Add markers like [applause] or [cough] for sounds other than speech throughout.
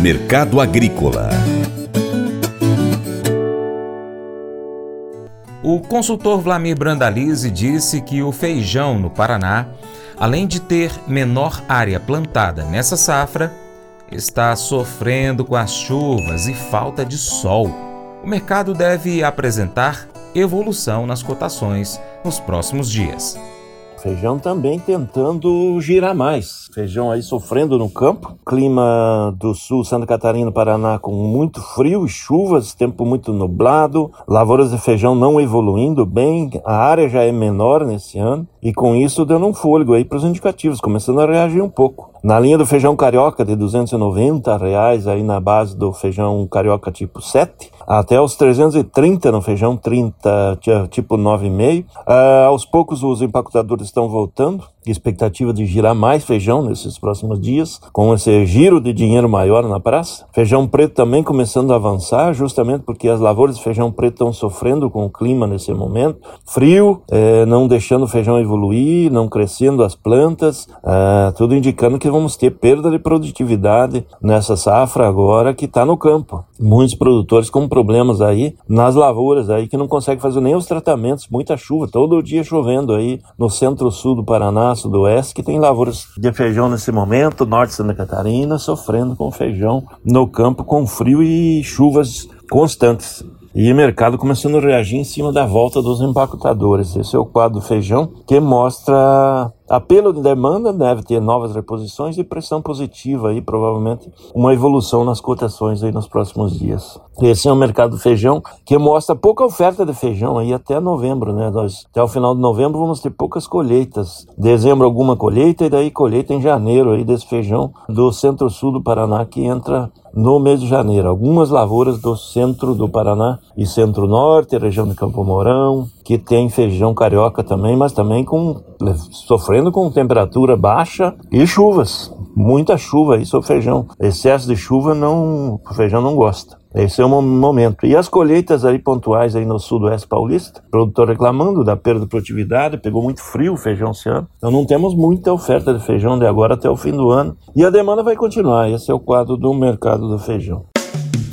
Mercado Agrícola O consultor Vlamir Brandalize disse que o feijão no Paraná, além de ter menor área plantada nessa safra, está sofrendo com as chuvas e falta de sol. O mercado deve apresentar evolução nas cotações nos próximos dias. Feijão também tentando girar mais. Feijão aí sofrendo no campo. Clima do sul, Santa Catarina, Paraná, com muito frio e chuvas, tempo muito nublado. Lavouras de feijão não evoluindo bem. A área já é menor nesse ano. E com isso dando um fôlego aí para os indicativos, começando a reagir um pouco. Na linha do feijão carioca de 290 reais aí na base do feijão carioca tipo 7, até os 330 no feijão 30 tipo 9,5. Uh, ah, aos poucos os empacotadores estão voltando, expectativa de girar mais feijão nesses próximos dias, com esse giro de dinheiro maior na praça. Feijão preto também começando a avançar, justamente porque as lavouras de feijão preto estão sofrendo com o clima nesse momento. Frio, eh, não deixando o feijão evoluir, não crescendo as plantas, uh, tudo indicando que vamos ter perda de produtividade nessa safra agora que está no campo. Muitos produtores com problemas aí nas lavouras aí que não conseguem fazer nem os tratamentos, muita chuva, todo dia chovendo aí no centro-sul do Paraná, sudoeste, que tem lavouras de feijão nesse momento, norte de Santa Catarina, sofrendo com feijão no campo com frio e chuvas constantes. E o mercado começando a reagir em cima da volta dos empacotadores. Esse é o quadro do feijão que mostra apelo de demanda, deve ter novas reposições e pressão positiva aí, provavelmente uma evolução nas cotações aí nos próximos dias. Esse é o mercado do feijão que mostra pouca oferta de feijão aí até novembro, né? Nós, até o final de novembro vamos ter poucas colheitas. Dezembro alguma colheita e daí colheita em janeiro aí desse feijão do centro-sul do Paraná que entra no mês de janeiro. Algumas lavouras do centro do Paraná e centro-norte, região de Campo Mourão, que tem feijão carioca também, mas também com sofrendo com temperatura baixa e chuvas. Muita chuva, é o feijão. Excesso de chuva não, o feijão não gosta. Esse é o momento. E as colheitas aí pontuais aí no sudoeste paulista, produtor reclamando da perda de produtividade, pegou muito frio o feijão esse ano. Então não temos muita oferta de feijão de agora até o fim do ano. E a demanda vai continuar. Esse é o quadro do mercado do feijão.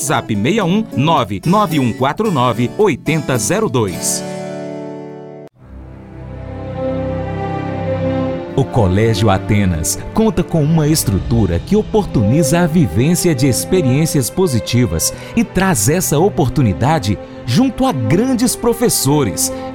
WhatsApp 61 99149 8002. O Colégio Atenas conta com uma estrutura que oportuniza a vivência de experiências positivas e traz essa oportunidade junto a grandes professores,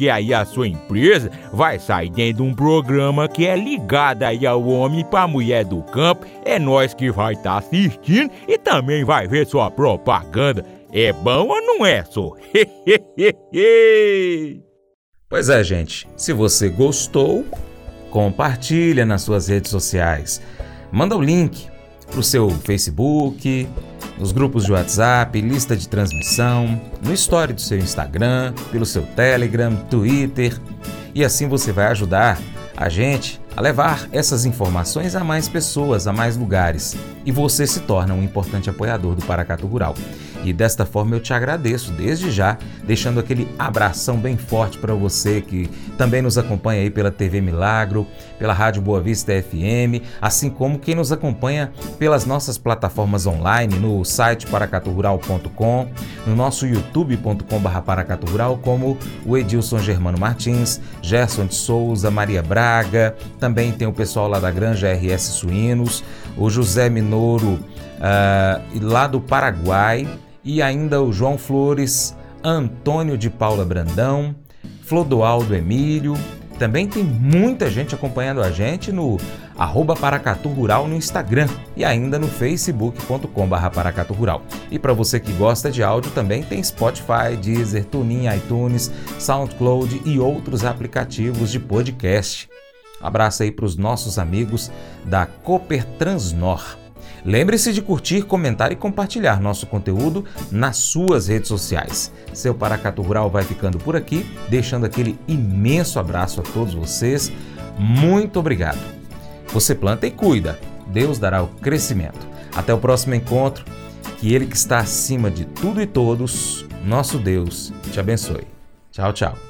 porque aí a sua empresa vai sair dentro de um programa que é ligado aí ao homem para mulher do campo. É nós que vai estar tá assistindo e também vai ver sua propaganda. É bom ou não é, só? [laughs] pois é, gente. Se você gostou, compartilha nas suas redes sociais. Manda o link para o seu Facebook, nos grupos de WhatsApp, lista de transmissão, no story do seu Instagram, pelo seu Telegram, Twitter. E assim você vai ajudar a gente a levar essas informações a mais pessoas, a mais lugares. E você se torna um importante apoiador do Paracatu Rural. E desta forma eu te agradeço desde já, deixando aquele abração bem forte para você que também nos acompanha aí pela TV Milagro, pela Rádio Boa Vista FM, assim como quem nos acompanha pelas nossas plataformas online no site paracaturural.com, no nosso youtube.com/paracaturural, como o Edilson Germano Martins, Gerson de Souza, Maria Braga, também tem o pessoal lá da Granja RS Suínos, o José Minoro uh, lá do Paraguai e ainda o João Flores, Antônio de Paula Brandão, Flodoaldo Emílio. Também tem muita gente acompanhando a gente no arroba Paracatu Rural no Instagram e ainda no facebook.com Paracatu Rural. E para você que gosta de áudio também tem Spotify, Deezer, TuneIn, iTunes, SoundCloud e outros aplicativos de podcast. Abraço aí para os nossos amigos da Cooper Transnor. Lembre-se de curtir, comentar e compartilhar nosso conteúdo nas suas redes sociais. Seu Paracato Rural vai ficando por aqui, deixando aquele imenso abraço a todos vocês. Muito obrigado. Você planta e cuida, Deus dará o crescimento. Até o próximo encontro. Que Ele que está acima de tudo e todos, nosso Deus, te abençoe. Tchau, tchau.